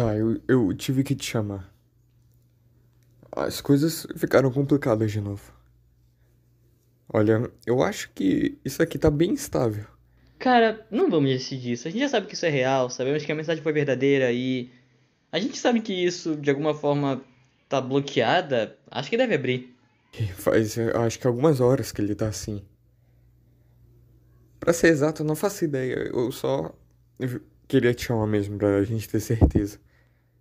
Tá, eu, eu tive que te chamar. As coisas ficaram complicadas de novo. Olha, eu acho que isso aqui tá bem estável. Cara, não vamos decidir isso. A gente já sabe que isso é real, sabemos que a mensagem foi verdadeira e. A gente sabe que isso, de alguma forma, tá bloqueada. Acho que deve abrir. Faz, acho que algumas horas que ele tá assim. Pra ser exato, eu não faço ideia. Eu só queria te chamar mesmo pra gente ter certeza.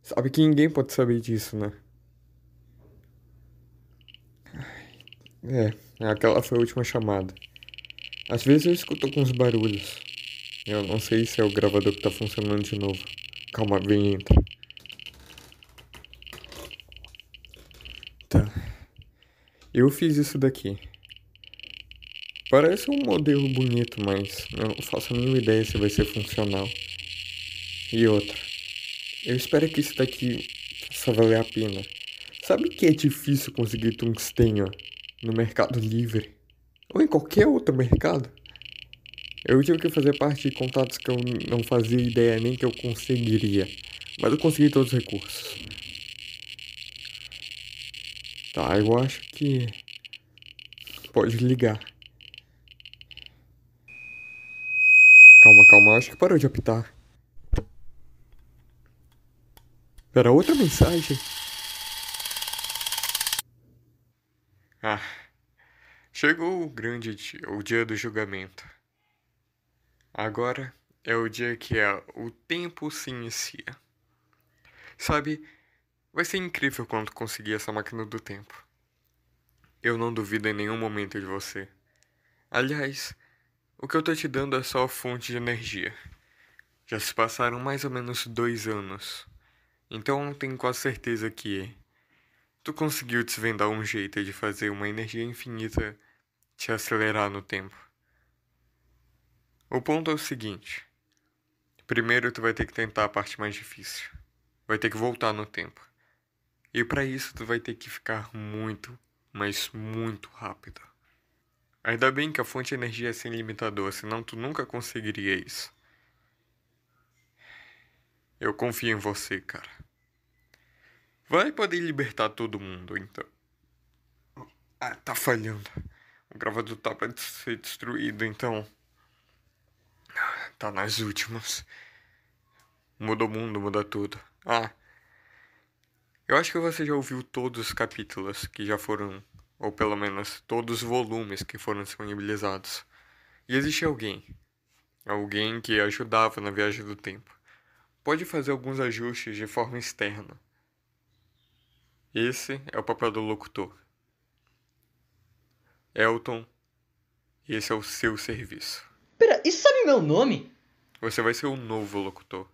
Sabe que ninguém pode saber disso, né? É, aquela foi a última chamada. Às vezes eu escuto alguns barulhos. Eu não sei se é o gravador que tá funcionando de novo. Calma, vem entra. Tá. Eu fiz isso daqui. Parece um modelo bonito, mas eu não faço a mínima ideia se vai ser funcional. E outra. Eu espero que isso daqui faça valer a pena. Sabe que é difícil conseguir tungstênio no Mercado Livre? Ou em qualquer outro mercado? Eu tive que fazer parte de contatos que eu não fazia ideia nem que eu conseguiria. Mas eu consegui todos os recursos. Tá, eu acho que. Pode ligar. Calma, calma, acho que parou de apitar. Era outra mensagem. Ah, chegou o grande dia, o dia do julgamento. Agora é o dia que é, o tempo se inicia. Sabe, vai ser incrível quando conseguir essa máquina do tempo. Eu não duvido em nenhum momento de você. Aliás, o que eu tô te dando é só a fonte de energia. Já se passaram mais ou menos dois anos. Então tenho quase certeza que tu conseguiu desvendar um jeito de fazer uma energia infinita te acelerar no tempo. O ponto é o seguinte. Primeiro tu vai ter que tentar a parte mais difícil. Vai ter que voltar no tempo. E para isso tu vai ter que ficar muito, mas muito rápido. Ainda bem que a fonte de energia é sem limitador, senão tu nunca conseguiria isso. Eu confio em você, cara. Vai poder libertar todo mundo, então. Ah, tá falhando. O gravador tá pra ser destruído, então. Tá nas últimas. Muda o mundo, muda tudo. Ah. Eu acho que você já ouviu todos os capítulos que já foram. Ou pelo menos todos os volumes que foram disponibilizados. E existe alguém. Alguém que ajudava na viagem do tempo. Pode fazer alguns ajustes de forma externa. Esse é o papel do locutor. Elton, esse é o seu serviço. Pera, e sabe meu nome? Você vai ser o novo locutor.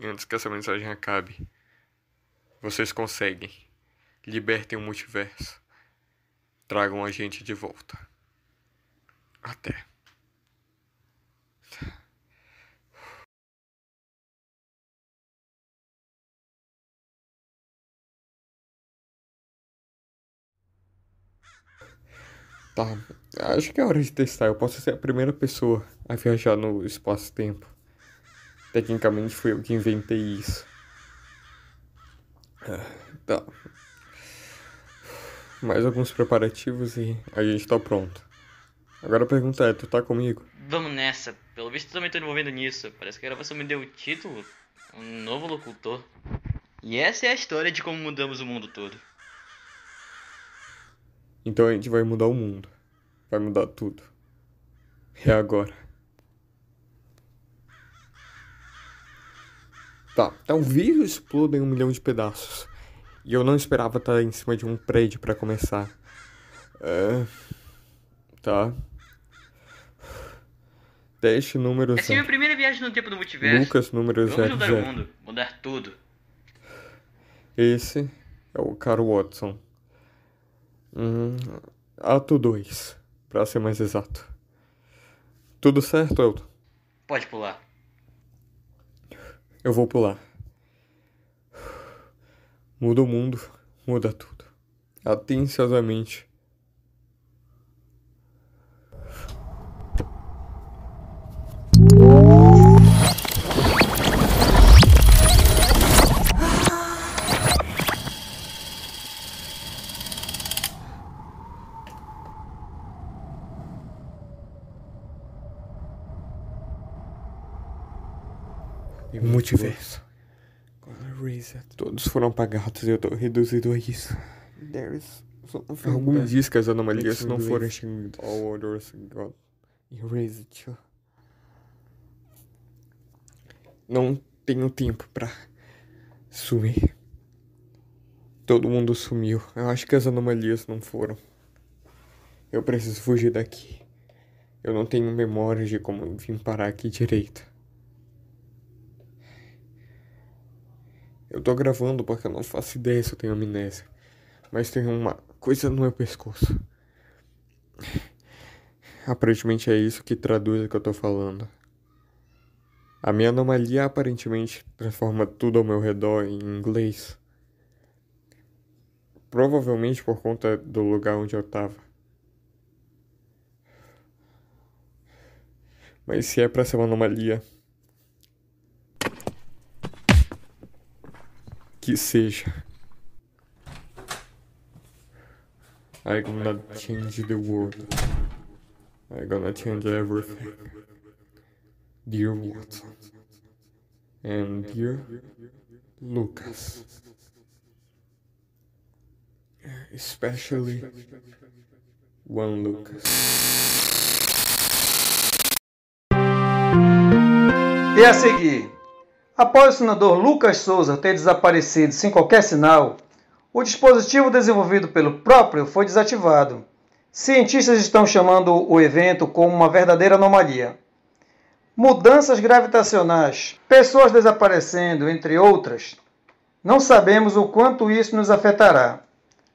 Antes que essa mensagem acabe, vocês conseguem. Libertem o multiverso. Tragam a gente de volta. Até. Tá, acho que é hora de testar. Eu posso ser a primeira pessoa a viajar no espaço-tempo. Tecnicamente fui eu que inventei isso. Ah, Tá. Mais alguns preparativos e a gente tá pronto. Agora a pergunta é, tu tá comigo? Vamos nessa. Pelo visto também tô envolvendo nisso. Parece que a gravação me deu o título. Um novo locutor. E essa é a história de como mudamos o mundo todo. Então a gente vai mudar o mundo. Vai mudar tudo. É agora. Tá, talvez eu exploda em um milhão de pedaços. E eu não esperava estar em cima de um prédio pra começar. É... Tá. Teste número Essa é minha primeira viagem no tempo do multiverso. Lucas número Vamos zero mudar o mundo. Mudar tudo. Esse é o Caro Watson. Hum, ato 2, pra ser mais exato. Tudo certo, Elton? Pode pular. Eu vou pular. Muda o mundo, muda tudo. Atenciosamente. E multiverso. Todos foram apagados e eu tô reduzido a isso. Algum diz que as anomalias não foram extinguidas. All orders got erased. Não tenho tempo pra sumir. Todo mundo sumiu. Eu acho que as anomalias não foram. Eu preciso fugir daqui. Eu não tenho memória de como vim parar aqui direito. Eu tô gravando porque eu não faço ideia se eu tenho amnésia. Mas tem uma coisa no meu pescoço. Aparentemente é isso que traduz o que eu tô falando. A minha anomalia aparentemente transforma tudo ao meu redor em inglês. Provavelmente por conta do lugar onde eu tava. Mas se é pra ser uma anomalia. Que seja. I'm gonna change the world. I'm gonna change everything. Dear Watson. And dear Lucas. Especially one Lucas. E a seguir, após o senador Lucas Souza ter desaparecido sem qualquer sinal, o dispositivo desenvolvido pelo próprio foi desativado. Cientistas estão chamando o evento como uma verdadeira anomalia. Mudanças gravitacionais, pessoas desaparecendo, entre outras. Não sabemos o quanto isso nos afetará.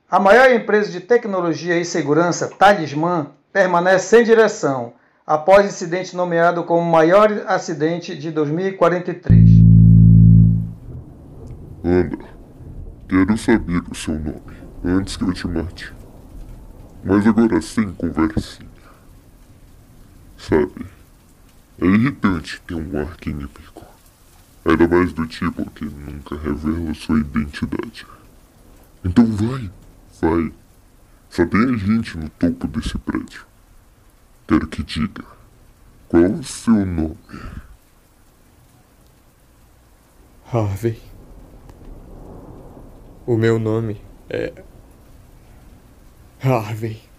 A maior empresa de tecnologia e segurança, Talismã, permanece sem direção após incidente nomeado como maior acidente de 2043. Anda, quero saber o seu nome antes que eu te mate. Mas agora sem conversinha. Sabe, é irritante ter um ar químico. Ainda mais do tipo que nunca revela sua identidade. Então vai. Vai. Só tem gente no topo desse prédio. Quero que diga. Qual o seu nome? Harvey. O meu nome é. Harvey.